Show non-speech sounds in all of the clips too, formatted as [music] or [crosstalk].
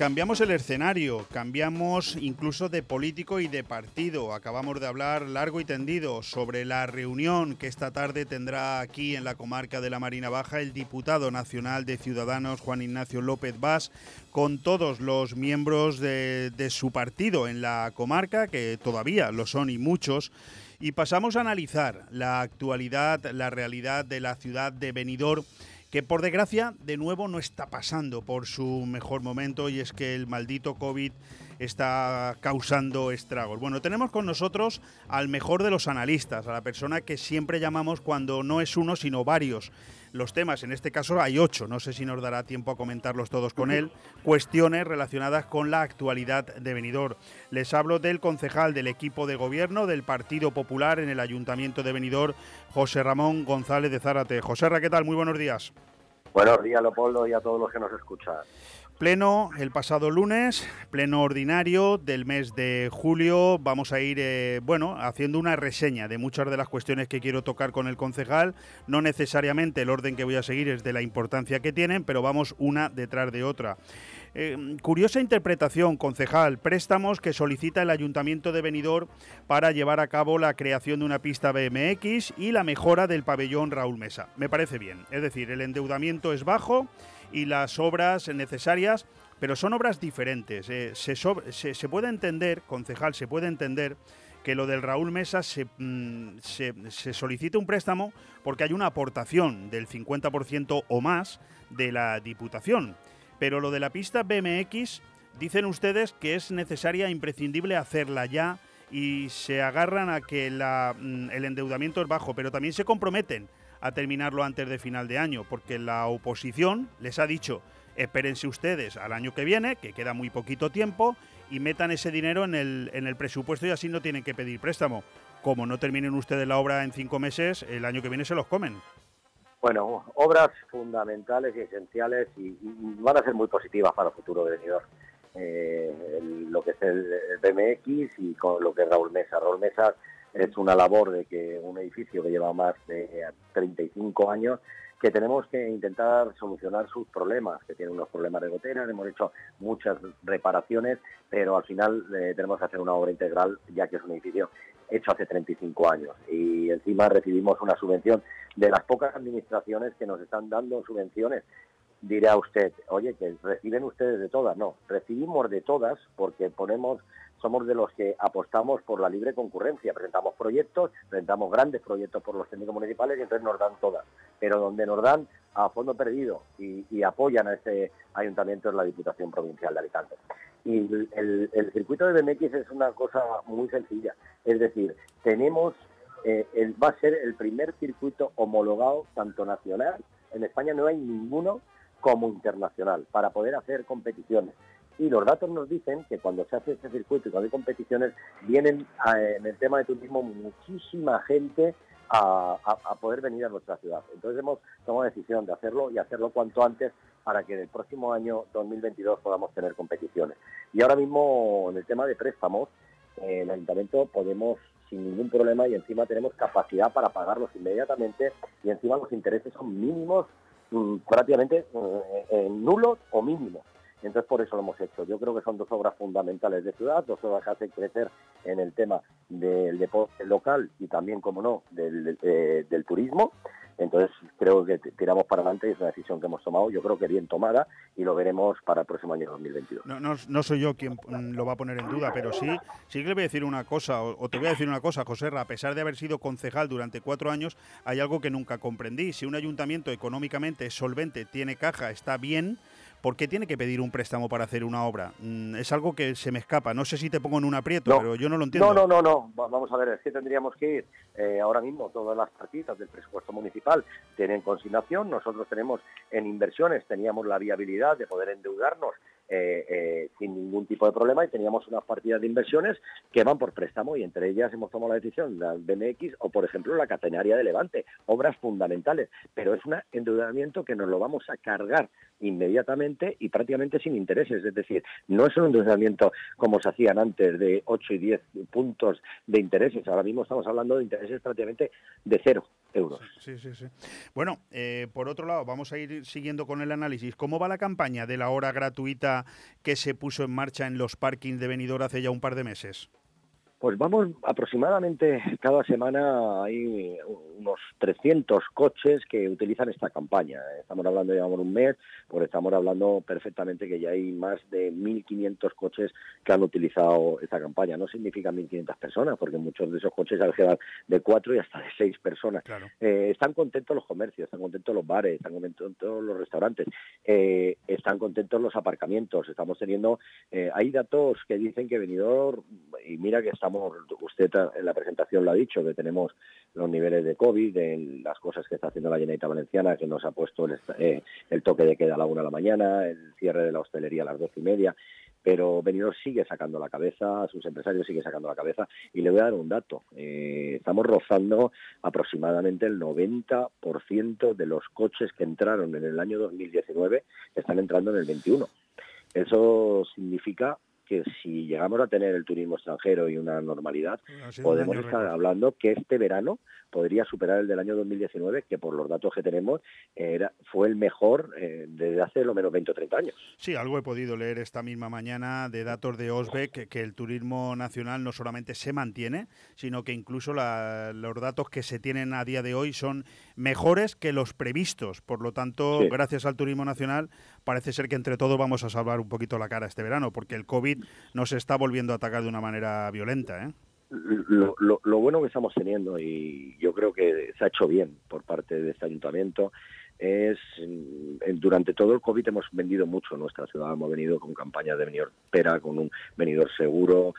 cambiamos el escenario, cambiamos incluso de político y de partido. Acabamos de hablar largo y tendido sobre la reunión que esta tarde tendrá aquí en la comarca de la Marina Baja el diputado nacional de Ciudadanos, Juan Ignacio López Vaz, con todos los miembros de, de su partido en la comarca, que todavía lo son y muchos. Y pasamos a analizar la actualidad, la realidad de la ciudad de Benidorm que por desgracia de nuevo no está pasando por su mejor momento y es que el maldito COVID está causando estragos. Bueno, tenemos con nosotros al mejor de los analistas, a la persona que siempre llamamos cuando no es uno sino varios. Los temas, en este caso hay ocho, no sé si nos dará tiempo a comentarlos todos con él, cuestiones relacionadas con la actualidad de Benidorm. Les hablo del concejal del equipo de gobierno del Partido Popular en el Ayuntamiento de Benidorm, José Ramón González de Zárate. José Ra, ¿qué tal? Muy buenos días. Buenos días, Leopoldo, y a todos los que nos escuchan. Pleno el pasado lunes, pleno ordinario del mes de julio. Vamos a ir, eh, bueno, haciendo una reseña de muchas de las cuestiones que quiero tocar con el concejal. No necesariamente el orden que voy a seguir es de la importancia que tienen, pero vamos una detrás de otra. Eh, curiosa interpretación, concejal. Préstamos que solicita el Ayuntamiento de Benidorm para llevar a cabo la creación de una pista BMX y la mejora del pabellón Raúl Mesa. Me parece bien. Es decir, el endeudamiento es bajo y las obras necesarias, pero son obras diferentes. Eh, se, se, puede entender, concejal, se puede entender que lo del Raúl Mesa se, mm, se, se solicite un préstamo porque hay una aportación del 50% o más de la Diputación. Pero lo de la pista BMX, dicen ustedes que es necesaria e imprescindible hacerla ya y se agarran a que la, mm, el endeudamiento es bajo, pero también se comprometen a terminarlo antes de final de año, porque la oposición les ha dicho, espérense ustedes al año que viene, que queda muy poquito tiempo, y metan ese dinero en el, en el presupuesto y así no tienen que pedir préstamo. Como no terminen ustedes la obra en cinco meses, el año que viene se los comen. Bueno, obras fundamentales y esenciales y, van a ser muy positivas para el futuro de venidor. Eh, lo que es el, BMX y con lo que es Raúl Mesa. Raúl Mesa es una labor de que un edificio que lleva más de 35 años que tenemos que intentar solucionar sus problemas, que tiene unos problemas de goteras, hemos hecho muchas reparaciones, pero al final eh, tenemos que hacer una obra integral, ya que es un edificio hecho hace 35 años. Y encima recibimos una subvención de las pocas administraciones que nos están dando subvenciones. Dirá usted, oye, que reciben ustedes de todas. No, recibimos de todas porque ponemos somos de los que apostamos por la libre concurrencia. Presentamos proyectos, presentamos grandes proyectos por los técnicos municipales y entonces nos dan todas. Pero donde nos dan a fondo perdido y, apoyan a este ayuntamiento es la Diputación Provincial de Alicante. Y el, circuito de BMX es una cosa muy sencilla. Es decir, tenemos, eh, va a ser el primer circuito homologado tanto nacional, en España no hay ninguno como internacional, para poder hacer competiciones y los datos nos dicen que cuando se hace este circuito y cuando hay competiciones, vienen en el tema de turismo muchísima gente a, poder venir a nuestra ciudad. Entonces hemos tomado decisión de hacerlo y hacerlo cuanto antes para que en el próximo año 2022 podamos tener competiciones. Y ahora mismo en el tema de préstamos, en el ayuntamiento podemos sin ningún problema y encima tenemos capacidad para pagarlos inmediatamente y encima los intereses son mínimos, prácticamente eh, nulos o mínimos. Entonces por eso lo hemos hecho. Yo creo que son dos obras fundamentales de ciudad, dos obras que hacen crecer en el tema del deporte local y también, como no, del, eh, del turismo. Entonces creo que tiramos para adelante y es una decisión que hemos tomado, yo creo que bien tomada y lo veremos para el próximo año 2022. No, no, no soy yo quien lo va a poner en duda, pero sí, sí que le voy a decir una cosa, o, te voy a decir una cosa, José, a pesar de haber sido concejal durante cuatro años, hay algo que nunca comprendí. Si un ayuntamiento económicamente es solvente, tiene caja, está bien, ¿por qué tiene que pedir un préstamo para hacer una obra? Mm, es algo que se me escapa. No sé si te pongo en un aprieto, pero yo no lo entiendo. No, no, no, no. Vamos a ver, es que tendríamos que ir eh, ahora mismo todas las partidas del presupuesto municipal tienen consignación. Nosotros tenemos en inversiones, teníamos la viabilidad de poder endeudarnos eh, eh, sin ningún tipo de problema y teníamos unas partidas de inversiones que van por préstamo y entre ellas hemos tomado la decisión, la BMX o por ejemplo la catenaria de Levante, obras fundamentales, pero es un endeudamiento que nos lo vamos a cargar inmediatamente y prácticamente sin intereses, es decir, no es un endeudamiento como se hacían antes de 8 y 10 puntos de intereses, ahora mismo estamos hablando de intereses prácticamente de cero euros. Sí, sí, sí. Bueno, eh, por otro lado, vamos a ir siguiendo con el análisis. ¿Cómo va la campaña de la hora gratuita que se puso en marcha en los parkings de Benidorm hace ya un par de meses? Pues vamos aproximadamente cada semana hay unos 300 coches que utilizan esta campaña. Estamos hablando, llevamos un mes, pues estamos hablando perfectamente que ya hay más de 1.500 coches que han utilizado esta campaña. No significa 1.500 personas, porque muchos de esos coches quedar de cuatro y hasta de seis personas. Eh, están contentos los comercios, están contentos los bares, están contentos los restaurantes, eh, están contentos los aparcamientos. Estamos teniendo, eh, hay datos que dicen que venidor, y mira que estamos usted en la presentación lo ha dicho, que tenemos los niveles de COVID, de las cosas que está haciendo la Generalitat Valenciana, que nos ha puesto el, eh, el toque de queda a la una de la mañana, el cierre de la hostelería a las doce y media, pero Benidorm sigue sacando la cabeza, sus empresarios siguen sacando la cabeza y le voy a dar un dato. Eh, estamos rozando aproximadamente el 90% de los coches que entraron en el año 2019 están entrando en el 21. Eso significa que si llegamos a tener el turismo extranjero y una normalidad, podemos estar hablando que este verano podría superar el del año 2019, que por los datos que tenemos era, fue el mejor eh, desde hace lo menos 20 o 30 años. Sí, algo he podido leer esta misma mañana de datos de Osbeck que, el turismo nacional no solamente se mantiene, sino que incluso los datos que se tienen a día de hoy son mejores que los previstos. Por lo tanto, gracias al turismo nacional, parece ser que entre todos vamos a salvar un poquito la cara este verano, porque el COVID nos está volviendo a atacar de una manera violenta. ¿eh? Lo, lo, bueno que estamos teniendo, y yo creo que se ha hecho bien por parte de este ayuntamiento, es durante todo el COVID hemos vendido mucho nuestra ciudad, hemos venido con campañas de venidor pera, con un venidor seguro,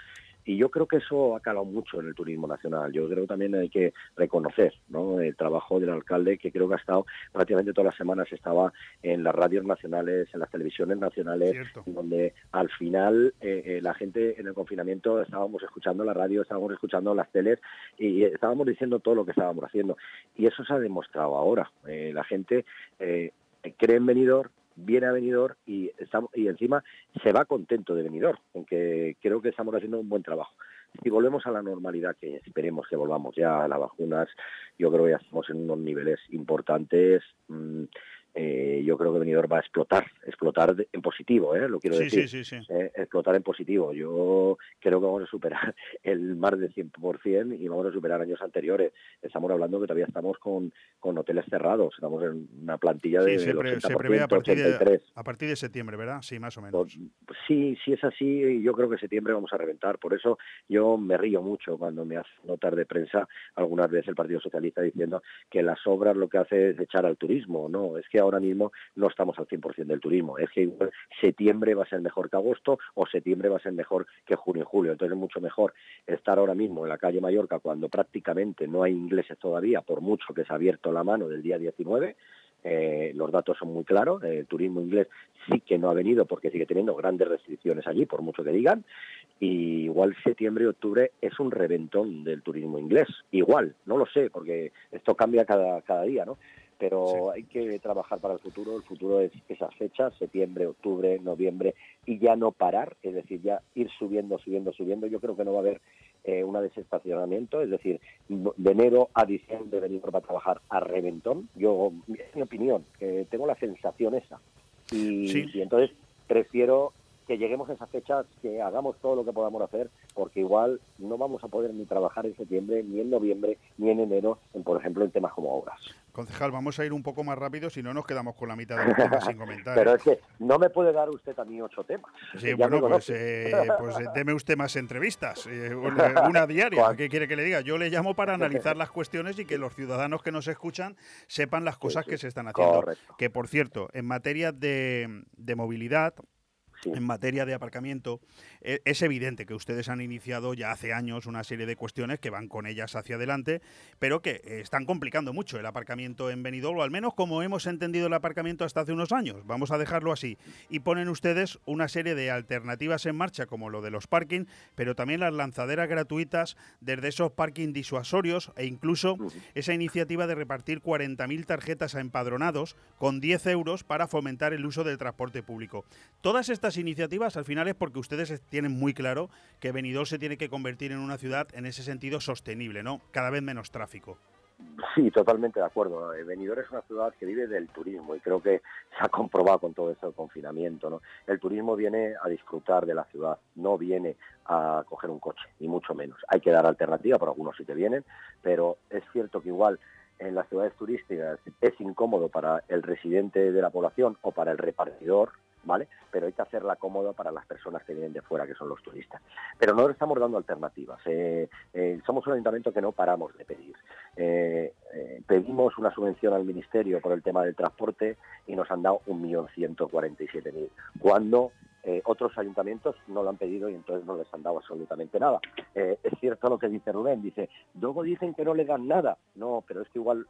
y yo creo que eso ha calado mucho en el turismo nacional. Yo creo que también hay que reconocer ¿no? el trabajo del alcalde, que creo que ha estado prácticamente todas las semanas, estaba en las radios nacionales, en las televisiones nacionales, donde al final eh, eh, la gente en el confinamiento estábamos escuchando la radio, estábamos escuchando las teles y estábamos diciendo todo lo que estábamos haciendo. Y eso se ha demostrado ahora. Eh, la gente cree en venidor, viene a Benidorm y, estamos, y encima se va contento de Benidorm, aunque creo que estamos haciendo un buen trabajo. Si volvemos a la normalidad, que esperemos que volvamos ya a las vacunas, yo creo que ya estamos en unos niveles importantes. Mm, eh, yo creo que Benidorm va a explotar, explotar en positivo, ¿eh? lo quiero decir, eh, explotar en positivo. Yo creo que vamos a superar [laughs] el más de 100% y vamos a superar años anteriores. Estamos hablando que todavía estamos con, con hoteles cerrados, estamos en una plantilla de se, prevé a partir de, a partir de septiembre, ¿verdad? Sí, más o menos. Pues, sí, sí es así, yo creo que septiembre vamos a reventar. Por eso yo me río mucho cuando me hace notar de prensa algunas veces el Partido Socialista diciendo que las obras lo que hace es echar al turismo. No, es que ahora mismo no estamos al 100% del turismo. Es que septiembre va a ser mejor que agosto o septiembre va a ser mejor que junio y julio. Entonces es mucho mejor estar ahora mismo en la calle Mallorca cuando prácticamente no hay ingleses todavía, por mucho que se ha abierto la mano del día 19. Eh, los datos son muy claros. El turismo inglés sí que no ha venido porque sigue teniendo grandes restricciones allí, por mucho que digan. Y igual septiembre y octubre es un reventón del turismo inglés. Igual, no lo sé, porque esto cambia cada día, ¿no? Pero hay que trabajar para el futuro. El futuro es esas fechas, septiembre, octubre, noviembre, y ya no parar, es decir, ya ir subiendo, subiendo, subiendo. Yo creo que no va a haber eh, un desestacionamiento, es decir, de enero a diciembre venir para trabajar a reventón. Yo, es mi opinión, que tengo la sensación esa. Y, y entonces prefiero que lleguemos a esas fechas, que hagamos todo lo que podamos hacer, porque igual no vamos a poder ni trabajar en septiembre, ni en noviembre, ni en enero, en, por ejemplo, en temas como obras. Concejal, vamos a ir un poco más rápido, si no nos quedamos con la mitad de [laughs] los temas sin comentar. Pero es que no me puede dar usted a mí ocho temas. Sí, bueno, pues, eh, pues eh, deme usted más entrevistas, eh, una diaria. ¿Qué quiere que le diga? Yo le llamo para analizar [laughs] las cuestiones y que los ciudadanos que nos escuchan sepan las cosas que se están haciendo. Que, por cierto, en materia de, de movilidad, en materia de aparcamiento, e, es evidente que ustedes han iniciado ya hace años una serie de cuestiones que van con ellas hacia adelante, pero que están complicando mucho el aparcamiento en Benidorm, o al menos como hemos entendido el aparcamiento hasta hace unos años. Vamos a dejarlo así. Y ponen ustedes una serie de alternativas en marcha, como lo de los parking, pero también las lanzaderas gratuitas desde esos parking disuasorios e incluso esa iniciativa de repartir 40.000 tarjetas a empadronados con 10 euros para fomentar el uso del transporte público. Todas estas iniciativas al final es porque ustedes tienen muy claro que Benidorm se tiene que convertir en una ciudad en ese sentido sostenible, ¿no? Cada vez menos tráfico. Sí, totalmente de acuerdo. Eh, Benidorm es una ciudad que vive del turismo y creo que [laughs] se ha comprobado con todo este confinamiento. ¿no? El turismo viene a disfrutar de la ciudad, no viene a coger un coche, ni mucho menos. Hay que dar alternativa, por algunos sí que vienen, pero es cierto que igual en las ciudades turísticas es incómodo para el residente de la población o para el repartidor, ¿vale? Pero hay que hacerla cómoda para las personas que vienen de fuera, que son los turistas. Pero no le estamos dando alternativas. Eh, eh, somos un ayuntamiento que no paramos de pedir. Eh, pedimos una subvención al Ministerio por el tema del transporte y nos han dado 1.147.000, cuando otros ayuntamientos no lo han pedido y entonces no les han dado absolutamente nada. es cierto lo que dice Rubén, dice, luego dicen que no le dan nada. No, pero es que igual,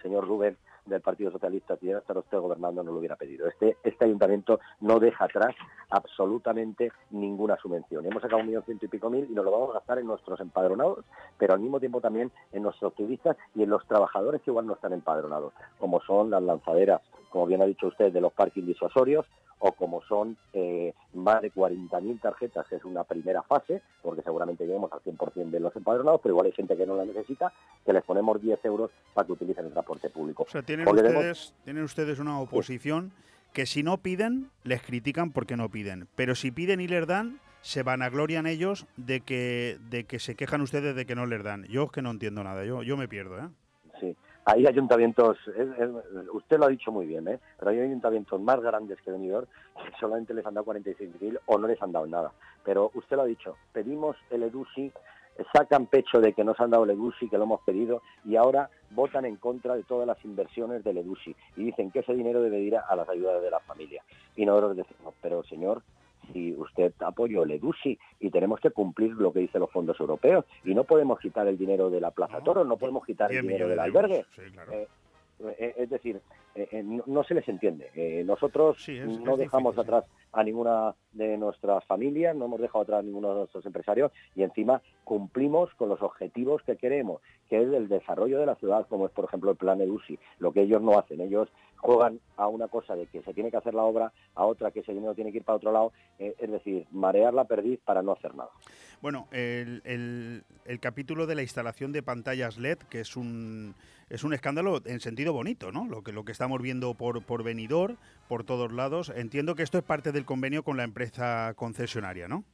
señor Rubén, del Partido Socialista, estar usted gobernando, no lo hubiera pedido. Este, este ayuntamiento no deja atrás absolutamente ninguna subvención. Hemos sacado un millón ciento y pico mil y nos lo vamos a gastar en nuestros empadronados, pero al mismo tiempo también en nuestros turistas y en los trabajadores que igual no están empadronados, como son las lanzaderas, como bien ha dicho usted, de los parking disuasorios, o como son eh, más de 40.000 tarjetas, que es una primera fase, porque seguramente lleguemos al 100% de los empadronados, pero igual hay gente que no la necesita, que les ponemos 10 euros para que utilicen el transporte público. O sea, tienen, ustedes, tienen ustedes una oposición que si no piden, les critican porque no piden, pero si piden y les dan, se vanaglorian ellos de que, de que se quejan ustedes de que no les dan. Yo es que no entiendo nada, yo, yo me pierdo, ¿eh? Hay ayuntamientos, usted lo ha dicho muy bien, ¿eh? pero hay ayuntamientos más grandes que Benidorm que solamente les han dado 46.000 o no les han dado nada. Pero usted lo ha dicho, pedimos el EDUSI, sacan pecho de que nos han dado el EDUSI, que lo hemos pedido, y ahora votan en contra de todas las inversiones del EDUSI y dicen que ese dinero debe ir a las ayudas de la familia. Y nosotros decimos, pero señor, si usted apoyó el EDUSI y tenemos que cumplir lo que dicen los fondos europeos y no podemos quitar el dinero de la Plaza Toro, no podemos quitar el dinero del albergue. Eh, eh, es decir, eh, no, se les entiende. nosotros no dejamos atrás a ninguna de nuestras familias, no hemos dejado atrás ninguno de nuestros empresarios y encima cumplimos con los objetivos que queremos, que es el desarrollo de la ciudad, como es por ejemplo el plan EDUSI, lo que ellos no hacen. Ellos juegan a una cosa de que se tiene que hacer la obra, a otra que ese dinero tiene que ir para otro lado, eh, es decir, marear la perdiz para no hacer nada. Bueno, el, el, capítulo de la instalación de pantallas LED, que es un, es un escándalo en sentido bonito, ¿no? Lo que, lo que estamos viendo por, por venidor, por todos lados. Entiendo que esto es parte del convenio con la empresa concesionaria, ¿no?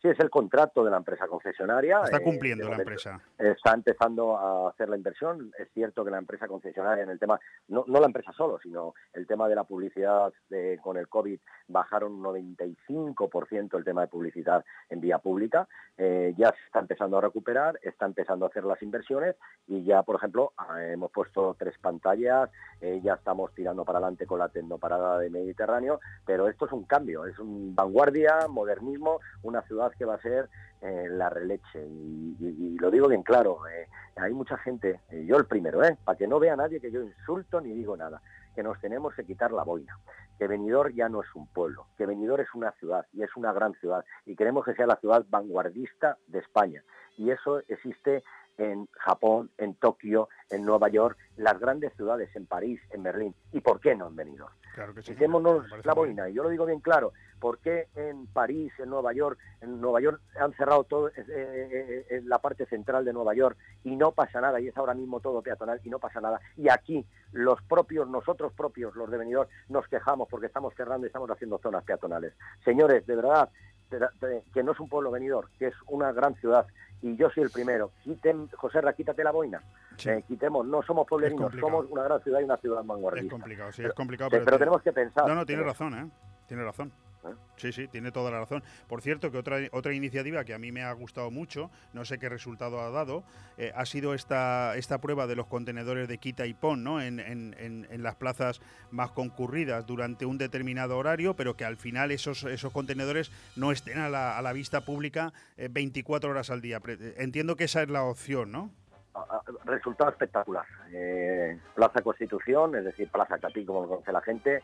Sí, es el contrato de la empresa concesionaria. Está eh, cumpliendo la empresa. Está empezando a hacer la inversión. Es cierto que la empresa concesionaria en el tema, no, no la empresa solo, sino el tema de la publicidad con el COVID bajaron un 95% el tema de publicidad en vía pública. Eh, ya se está empezando a recuperar, está empezando a hacer las inversiones y ya, por ejemplo, ah, hemos puesto tres pantallas, eh, ya estamos tirando para adelante con la tecnoparada de Mediterráneo, pero esto es un cambio, es un vanguardia, modernismo, una ciudad que va a ser eh, la releche. Y, lo digo bien claro, eh, hay mucha gente, eh, yo el primero, para que no vea nadie que yo insulto ni digo nada, que nos tenemos que quitar la boina, que Benidorm ya no es un pueblo, que Benidorm es una ciudad y es una gran ciudad y queremos que sea la ciudad vanguardista de España. Y eso existe en Japón, en Tokio, en Nueva York, las grandes ciudades, en París, en Berlín. ¿Y por qué no en Benidorm? Claro que sí. la boina. Y yo lo digo bien claro. ¿Por qué en París, en Nueva York, en Nueva York han cerrado todo eh, eh, eh, en la parte central de Nueva York y no pasa nada? Y es ahora mismo todo peatonal y no pasa nada. Y aquí los propios, nosotros propios, los de Benidorm, nos quejamos porque estamos cerrando y estamos haciendo zonas peatonales. Señores, de verdad, que no es un pueblo venidor, que es una gran ciudad y yo soy el primero. Quiten, José Ra, quítate la boina. Eh, quitemos, no somos pueblerinos, somos una gran ciudad y una ciudad vanguardista. Es complicado, sí, es complicado. Pero, tenemos que pensar. No, no, tiene razón, ¿eh? Tiene razón. ¿Eh? Sí, sí, tiene toda la razón. Por cierto, que otra, otra iniciativa que a mí me ha gustado mucho, no sé qué resultado ha dado, eh, ha sido esta, esta prueba de los contenedores de quita y pon ¿no? En, en, en, las plazas más concurridas durante un determinado horario, pero que al final esos, esos contenedores no estén a la, a la vista pública 24 eh, horas al día. Entiendo que esa es la opción, ¿no? Resultado espectacular. Plaza Constitución, es decir, Plaza Catí, como lo conoce la gente,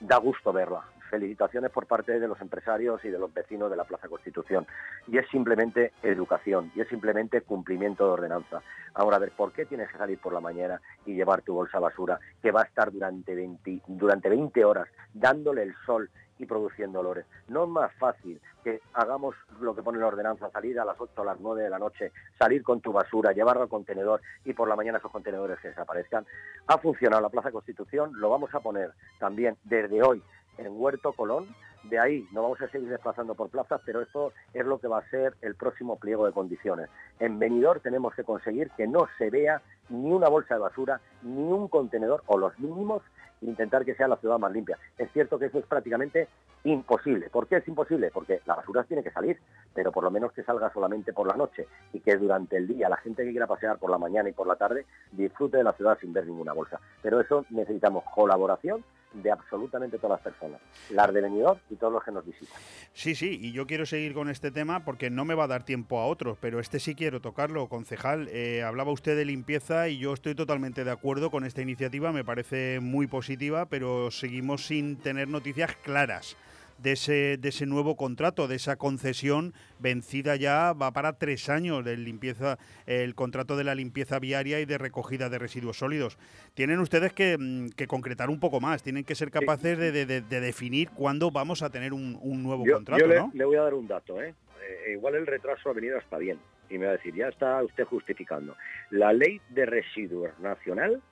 da gusto verla felicitaciones por parte de los empresarios y de los vecinos de la Plaza Constitución. Y es simplemente educación, y es simplemente cumplimiento de ordenanza. Ahora, a ver, ¿por qué tienes que salir por la mañana y llevar tu bolsa basura que va a estar durante 20, durante 20 horas dándole el sol y produciendo olores. No es más fácil que hagamos lo que pone la ordenanza, salir a las 8 o las 9 de la noche, salir con tu basura, llevarlo al contenedor y por la mañana esos contenedores que desaparezcan. Ha funcionado la Plaza Constitución, lo vamos a poner también desde hoy en Huerto Colón, de ahí nos vamos a seguir desplazando por plazas, pero esto es lo que va a ser el próximo pliego de condiciones. En Benidorm tenemos que conseguir que no se vea ni una bolsa de basura, ni un contenedor, o los mínimos, e intentar que sea la ciudad más limpia. Es cierto que eso es prácticamente imposible. ¿Por qué es imposible? Porque la basura tiene que salir, pero por lo menos que salga solamente por la noche y que durante el día la gente que quiera pasear por la mañana y por la tarde disfrute de la ciudad sin ver ninguna bolsa. Pero eso necesitamos colaboración de absolutamente todas las personas, las de Benidorm y todos los que nos visitan. Sí, sí, y yo quiero seguir con este tema porque no me va a dar tiempo a otros, pero este sí quiero tocarlo, concejal. Eh, hablaba usted de limpieza y yo estoy totalmente de acuerdo con esta iniciativa, me parece muy positiva, pero seguimos sin tener noticias claras de ese, de ese nuevo contrato, de esa concesión vencida ya, va para tres años de limpieza, el contrato de la limpieza viaria y de recogida de residuos sólidos. Tienen ustedes que, mm, concretar un poco más, tienen que ser capaces de, definir cuándo vamos a tener un, nuevo contrato. Yo le, le, voy a dar un dato, ¿eh? ¿eh? igual el retraso ha venido hasta bien. Y me va a decir, ya está usted justificando. La ley de residuos nacional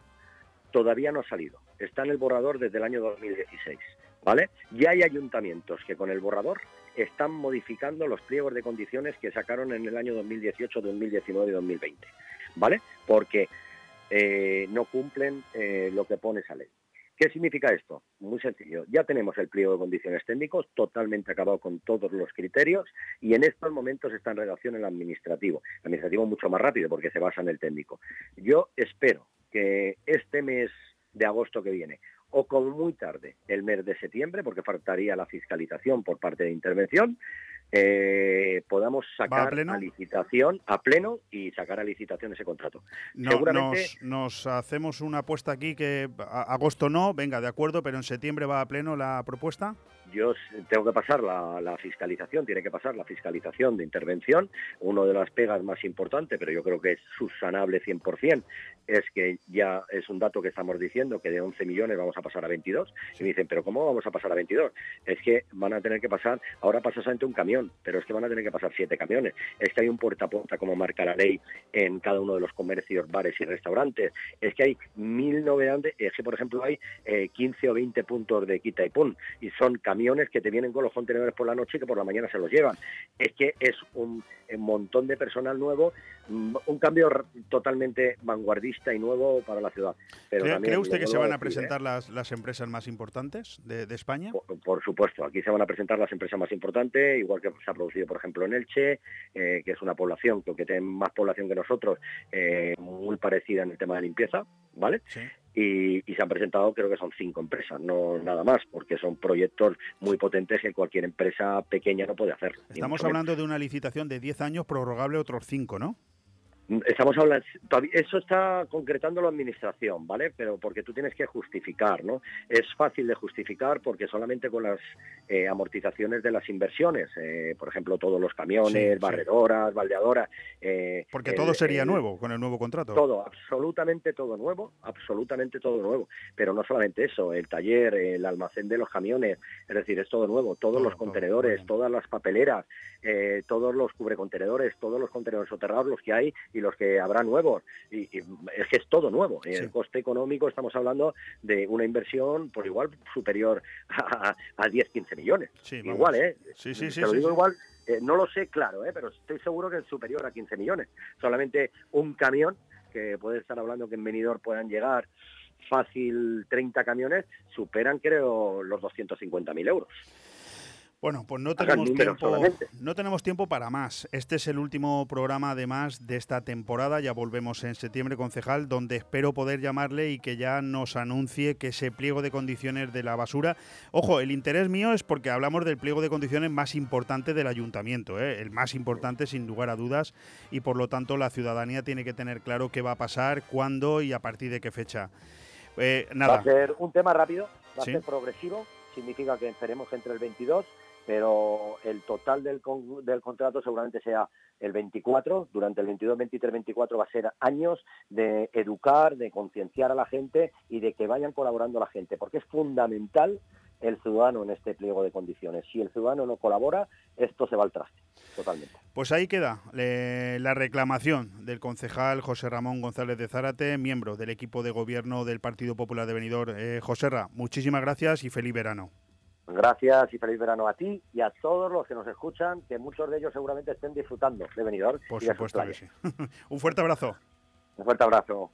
todavía no ha salido. Está en el borrador desde el año 2016. ¿Vale? Ya hay ayuntamientos que con el borrador están modificando los pliegos de condiciones que sacaron en el año 2018, 2019 y 2020, ¿vale? Porque eh, no cumplen eh, lo que pone esa ley. ¿Qué significa esto? Muy sencillo. Ya tenemos el pliego de condiciones técnicos totalmente acabado con todos los criterios y en estos momentos está en redacción el administrativo. El administrativo mucho más rápido porque se basa en el técnico. Yo espero que este mes de agosto que viene o como muy tarde el mes de septiembre, porque faltaría la fiscalización por parte de intervención, eh, podamos sacar a, licitación a pleno y sacar a licitación ese contrato. Seguramente... nos, hacemos una apuesta aquí que agosto no, venga, de acuerdo, pero en septiembre va a pleno la propuesta. Yo tengo que pasar la, fiscalización, tiene que pasar la fiscalización de intervención. Uno de las pegas más importantes, pero yo creo que es subsanable 100%, es que ya es un dato que estamos diciendo que de 11 millones vamos a pasar a 22. Y me dicen, ¿pero cómo vamos a pasar a 22? Es que van a tener que pasar, ahora pasa solamente un camión pero es que van a tener que pasar siete camiones. Es que hay un puerta a puerta, como marca la ley, en cada uno de los comercios, bares y restaurantes. Es que hay mil novedades, es que, por ejemplo, hay 15 eh, o 20 puntos de quita y pum, y son camiones que te vienen con los contenedores por la noche y que por la mañana se los llevan. Es que es un, montón de personal nuevo, mm, un cambio totalmente vanguardista y nuevo para la ciudad. ¿Cree, usted que se van a presentar ¿eh? las, las empresas más importantes de, España? por, supuesto, aquí se van a presentar las empresas más importantes, igual que se ha producido, por ejemplo, en Elche, eh, que es una población que tiene más población que nosotros, eh, muy parecida en el tema de limpieza, ¿vale? Y, se han presentado, creo que son cinco empresas, no nada más, porque son proyectos muy potentes que cualquier empresa pequeña no puede hacer. Estamos hablando de una licitación de 10 años, prorrogable otros cinco, ¿no? Estamos hablando, eso está concretando la administración, ¿vale? Pero porque tú tienes que justificar, ¿no? Es fácil de justificar porque solamente con las eh, amortizaciones de las inversiones, eh, por ejemplo, todos los camiones, barredoras, baldeadoras. Eh, porque todo sería nuevo con el nuevo contrato. Todo, absolutamente todo nuevo, absolutamente todo nuevo. Pero no solamente eso, el taller, el almacén de los camiones, es decir, es todo nuevo, todos los contenedores, todas las papeleras, todos los cubrecontenedores, todos los contenedores soterrados, los que hay los que habrá nuevos. Y, es que es todo nuevo. El coste económico estamos hablando de una inversión por igual superior [laughs] a, a 10, 15 millones. igual, ¿eh? Sí, sí, Te lo digo igual. Eh, no lo sé claro, ¿eh? pero estoy seguro que es superior a 15 millones. Solamente un camión, que puede estar hablando que en venidor puedan llegar fácil 30 camiones, superan creo los 250.000 euros. Bueno, pues no tenemos, tiempo, no tenemos tiempo para más. Este es el último programa, además, de esta temporada. Ya volvemos en septiembre, concejal, donde espero poder llamarle y que ya nos anuncie que ese pliego de condiciones de la basura. Ojo, el interés mío es porque hablamos del pliego de condiciones más importante del ayuntamiento, ¿eh? el más importante sin lugar a dudas, y por lo tanto la ciudadanía tiene que tener claro qué va a pasar, cuándo y a partir de qué fecha. Eh, nada. Va a ser un tema rápido, va a ser progresivo, significa que esperemos entre el 22 pero el total del, del contrato seguramente sea el 24, durante el 22, 23, 24 va a ser años de educar, de concienciar a la gente y de que vayan colaborando la gente, porque es fundamental el ciudadano en este pliego de condiciones. Si el ciudadano no colabora, esto se va al traste, totalmente. Pues ahí queda la reclamación del concejal José Ramón González de Zárate, miembro del equipo de gobierno del Partido Popular de Benidorm. Eh, José Ra, muchísimas gracias y feliz verano. Gracias y feliz verano a ti y a todos los que nos escuchan, que muchos de ellos seguramente estén disfrutando de Benidorm. Por supuesto que sí. [laughs] Un fuerte abrazo. Un fuerte abrazo.